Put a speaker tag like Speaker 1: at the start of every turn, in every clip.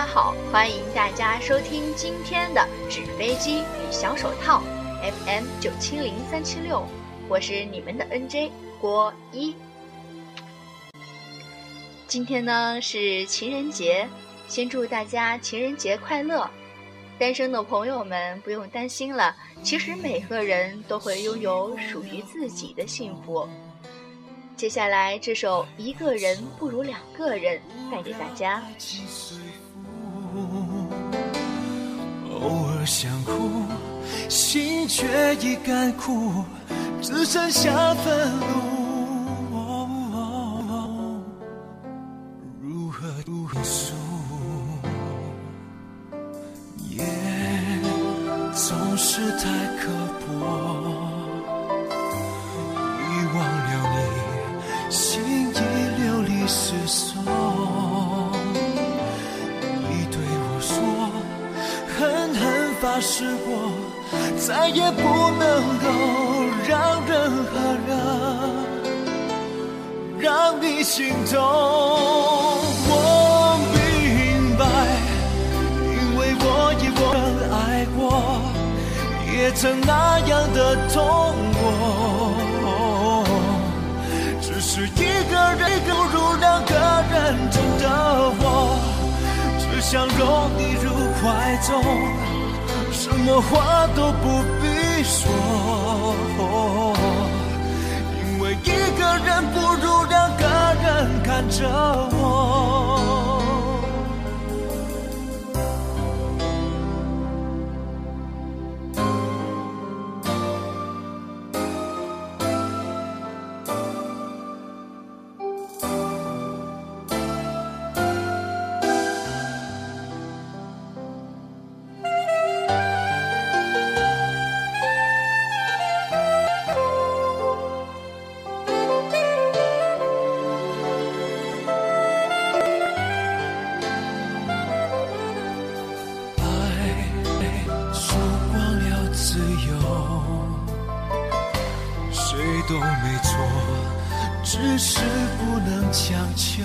Speaker 1: 大家好，欢迎大家收听今天的纸飞机与小手套 FM 九七零三七六，我是你们的 NJ 郭一。今天呢是情人节，先祝大家情人节快乐！单身的朋友们不用担心了，其实每个人都会拥有属于自己的幸福。接下来这首《一个人不如两个人》带给大家。
Speaker 2: 偶尔想哭，心却已干枯，只剩下愤怒。如何倾诉？夜总是太刻薄，心动。我明白，因为我也曾爱过，也曾那样的痛过。只是一个人不如两个人，真的我只想拥你入怀中，什么话都不必说。一个人不如两个人看着我。是不能强求。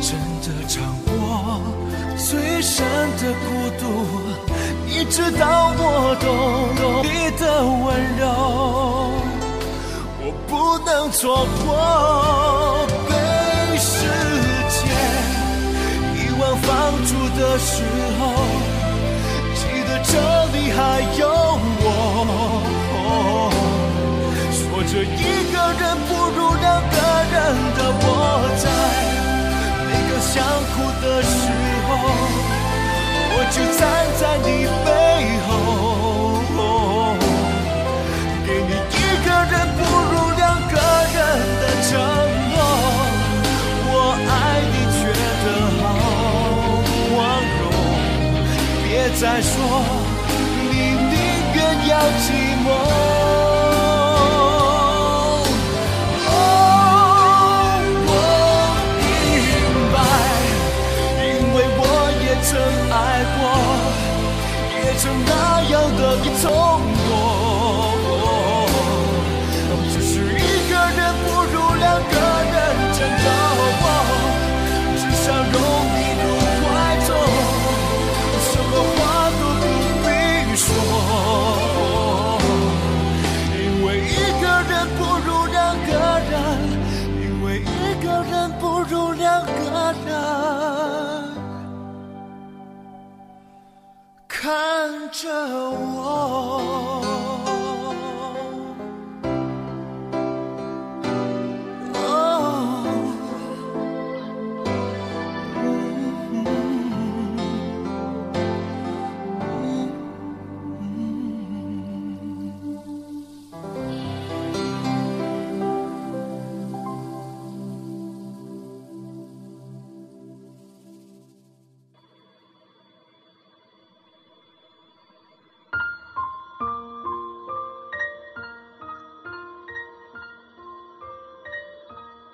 Speaker 2: 真的尝过最深的孤独，你知道我懂你的温柔，我不能错过被世界。遗忘放逐的时候，记得这里还有这一个人不如两个人的我在每个想哭的时候，我就站在你背后，给你一个人不如两个人的承诺。我爱你觉得好光荣，别再说你宁愿要寂寞。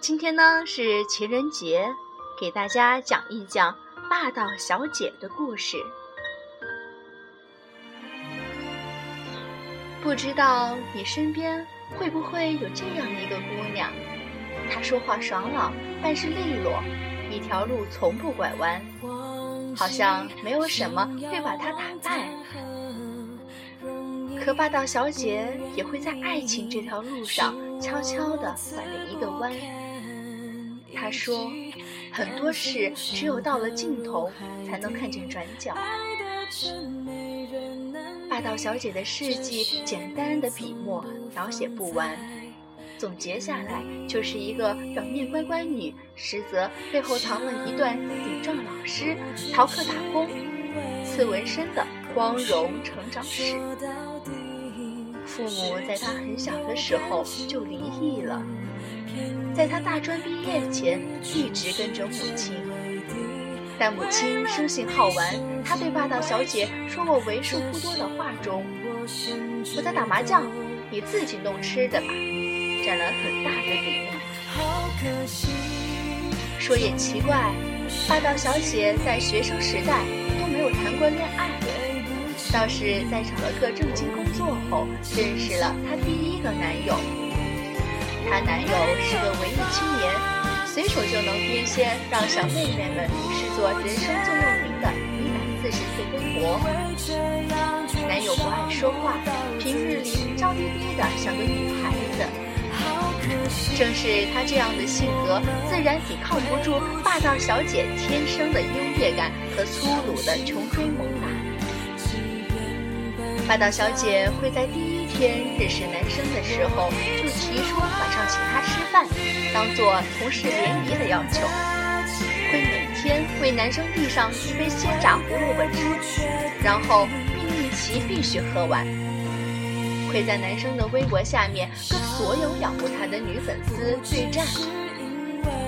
Speaker 1: 今天呢是情人节，给大家讲一讲霸道小姐的故事。不知道你身边会不会有这样一个姑娘？她说话爽朗，办事利落，一条路从不拐弯，好像没有什么会把她打败。可霸道小姐也会在爱情这条路上悄悄地拐了一个弯。说：“很多事只有到了尽头，才能看见转角。”霸道小姐的事迹，简单的笔墨描写不完，总结下来就是一个表面乖乖女，实则背后藏了一段顶撞老师、逃课打工、刺纹身的光荣成长史。父母在她很小的时候就离异了，在她大专毕业前一直跟着母亲。但母亲生性好玩，她对霸道小姐说过为数不多的话中：“我在打麻将，你自己弄吃的吧。”占了很大的比例。说也奇怪，霸道小姐在学生时代都没有谈过恋爱，倒是在找了个正经工作后，认识了她第一个男友。她男友是个文艺青年。随手就能编些让小妹妹们视作人生座右铭的一百四十字微博。男友不爱说话，平日里娇滴滴的像个女孩子。正是他这样的性格，自然抵抗不住霸道小姐天生的优越感和粗鲁的穷追猛打。霸道小姐会在第一天认识男生的时候就提出晚上请他吃饭，当做同事联谊的要求；会每天为男生递上一杯鲜榨胡萝卜汁，然后命令其必须喝完；会在男生的微博下面跟所有仰慕他的女粉丝对战。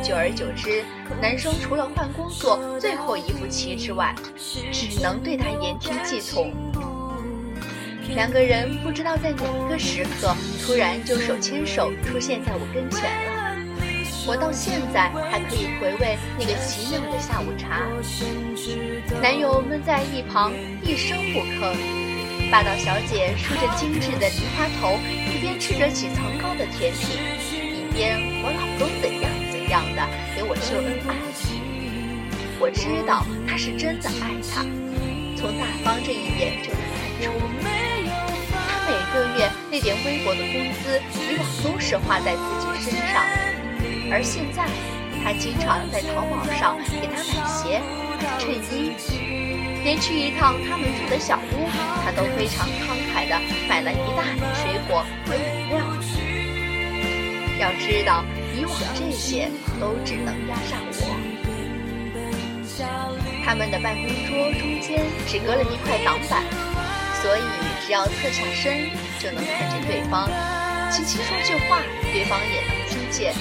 Speaker 1: 久而久之，男生除了换工作最后一步棋之外，只能对他言听计从。两个人不知道在哪个时刻，突然就手牵手出现在我跟前了。我到现在还可以回味那个奇妙的下午茶。男友闷在一旁一声不吭，霸道小姐梳着精致的梨花头，一边吃着几层高的甜品，一边我老公怎样怎样的给我秀恩爱。我知道他是真的爱她，从大方这一点就能看出。个月那点微薄的工资，以往都是花在自己身上，而现在，他经常在淘宝上给他买鞋、衬衣，连去一趟他们住的小屋，他都非常慷慨地买了一大袋水果和饮料。要知道，以往这些都只能压上我。他们的办公桌中间只隔了一块挡板。所以，只要侧下身就能看见对方，轻轻说句话，对方也能听见。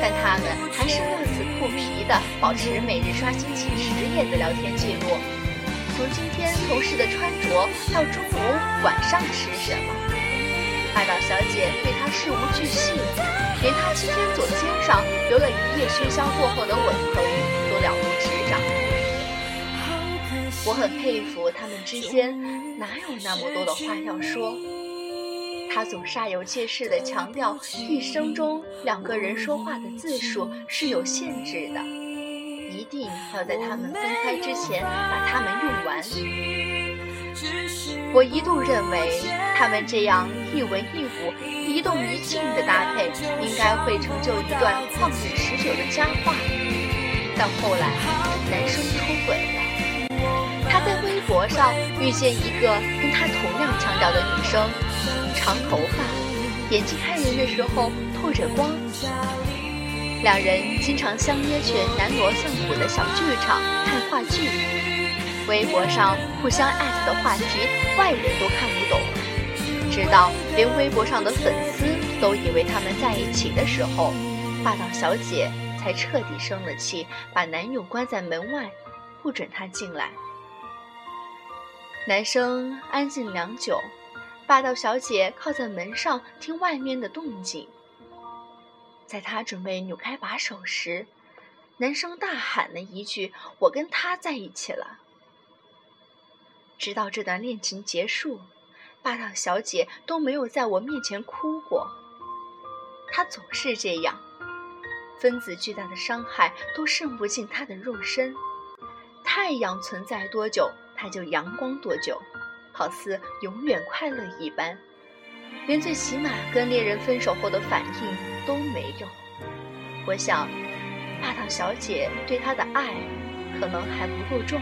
Speaker 1: 但他们还是乐此不疲地保持每日刷新几十页的聊天记录，从今天同事的穿着到中午、晚上吃什么，霸道小姐对他事无巨细，连他今天左肩上留了一夜喧嚣过后的吻痕都了如指掌。我很佩服他们之间哪有那么多的话要说。他总煞有介事地强调，一生中两个人说话的字数是有限制的，一定要在他们分开之前把它们用完。我一度认为他们这样一文一武、一动一静的搭配，应该会成就一段旷日持久的佳话。但后来，男生。在微博上遇见一个跟他同样腔调的女生，长头发，眼睛看人的时候透着光。两人经常相约去南锣相鼓的小剧场看话剧。微博上互相艾特的话题，外人都看不懂。直到连微博上的粉丝都以为他们在一起的时候，霸道小姐才彻底生了气，把男友关在门外，不准他进来。男生安静良久，霸道小姐靠在门上听外面的动静。在他准备扭开把手时，男生大喊了一句：“我跟他在一起了。”直到这段恋情结束，霸道小姐都没有在我面前哭过。她总是这样，分子巨大的伤害都渗不进他的肉身。太阳存在多久，他就阳光多久，好似永远快乐一般，连最起码跟恋人分手后的反应都没有。我想，霸道小姐对他的爱可能还不够重。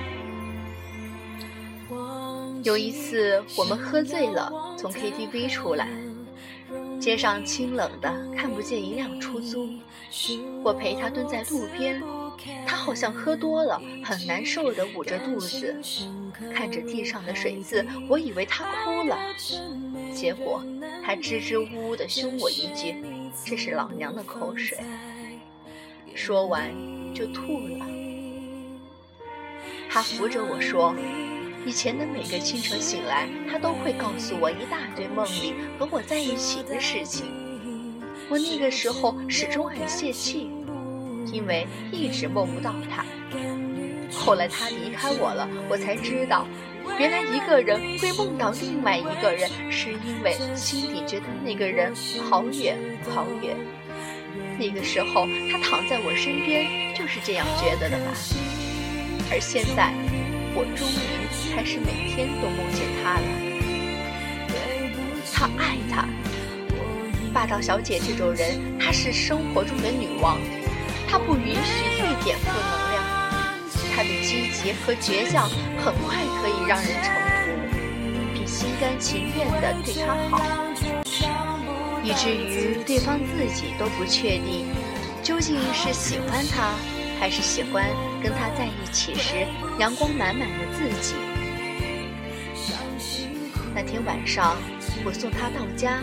Speaker 1: 有一次，我们喝醉了，从 KTV 出来，街上清冷的，看不见一辆出租。我陪他蹲在路边，他好像喝多了，很难受的捂着肚子，看着地上的水渍，我以为他哭了，结果他支支吾吾的凶我一句：“这是老娘的口水。”说完就吐了。他扶着我说。以前的每个清晨醒来，他都会告诉我一大堆梦里和我在一起的事情。我那个时候始终很泄气，因为一直梦不到他。后来他离开我了，我才知道，原来一个人会梦到另外一个人，是因为心里觉得那个人好远好远。那个时候他躺在我身边，就是这样觉得的吧。而现在。我终于开始每天都梦见他了。他爱他，霸道小姐这种人，她是生活中的女王，他不允许一点负能量。他的积极和倔强很快可以让人臣服，并心甘情愿地对他好，以至于对方自己都不确定究竟是喜欢他。还是喜欢跟他在一起时阳光满满的自己。那天晚上，我送他到家，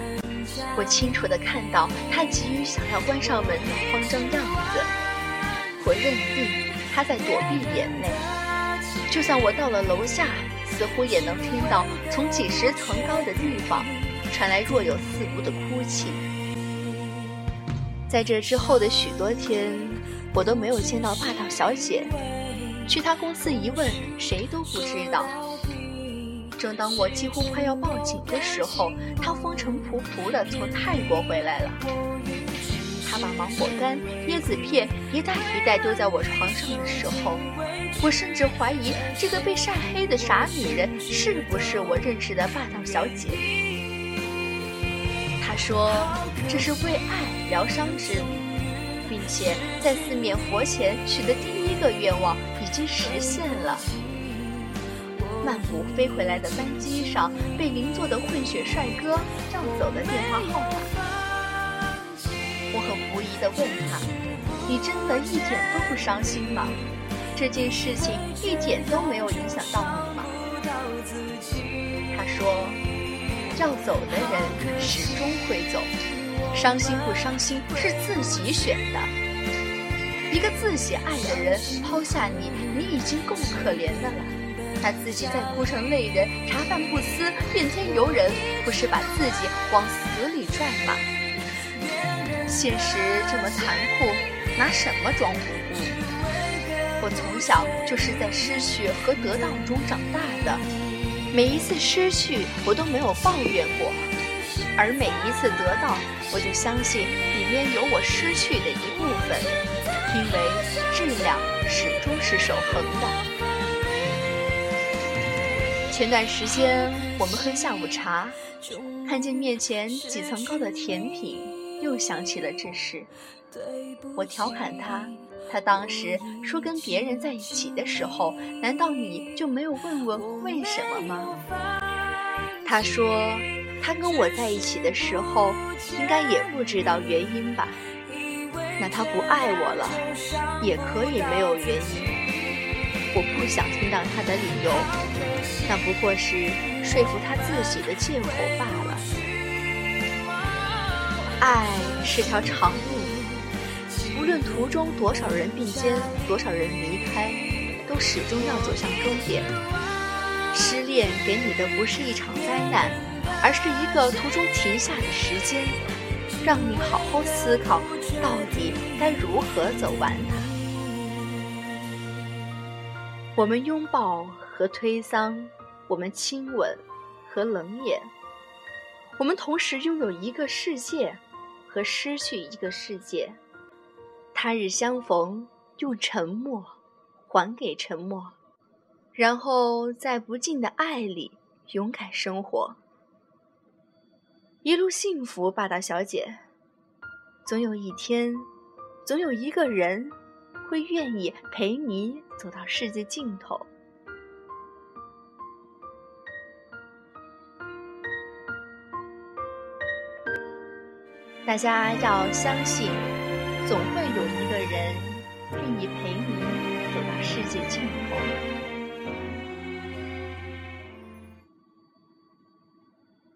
Speaker 1: 我清楚地看到他急于想要关上门的慌张样子。我认定他在躲避眼泪。就算我到了楼下，似乎也能听到从几十层高的地方传来若有似无的哭泣。在这之后的许多天。我都没有见到霸道小姐，去她公司一问，谁都不知道。正当我几乎快要报警的时候，她风尘仆仆地从泰国回来了。她把芒果干、椰子片一袋一袋丢在我床上的时候，我甚至怀疑这个被晒黑的傻女人是不是我认识的霸道小姐。她说：“这是为爱疗伤之旅。”并且在四面佛前许的第一个愿望已经实现了。曼谷飞回来的班机上，被邻座的混血帅哥要走的电话号码。我很狐疑地问他：“你真的一点都不伤心吗？这件事情一点都没有影响到你吗？”他说：“要走的人始终会走。”伤心不伤心是自己选的。一个自己爱的人抛下你，你已经够可怜的了。他自己再哭成泪人，茶饭不思，怨天尤人，不是把自己往死里拽吗？现实这么残酷，拿什么装无辜？我从小就是在失去和得到中长大的，每一次失去，我都没有抱怨过。而每一次得到，我就相信里面有我失去的一部分，因为质量始终是守恒的。前段时间我们喝下午茶，看见面前几层高的甜品，又想起了这事。我调侃他，他当时说跟别人在一起的时候，难道你就没有问问为什么吗？他说。他跟我在一起的时候，应该也不知道原因吧？那他不爱我了，也可以没有原因。我不想听到他的理由，那不过是说服他自己的借口罢了。爱是条长路，无论途中多少人并肩，多少人离开，都始终要走向终点。失恋给你的不是一场灾难。而是一个途中停下的时间，让你好好思考，到底该如何走完它。我们拥抱和推搡，我们亲吻和冷眼，我们同时拥有一个世界和失去一个世界。他日相逢，用沉默还给沉默，然后在不尽的爱里勇敢生活，一路幸福，霸道小姐。总有一天，总有一个人会愿意陪你走到世界尽头。大家要相信，总会有一个人愿意陪你走到世界尽头。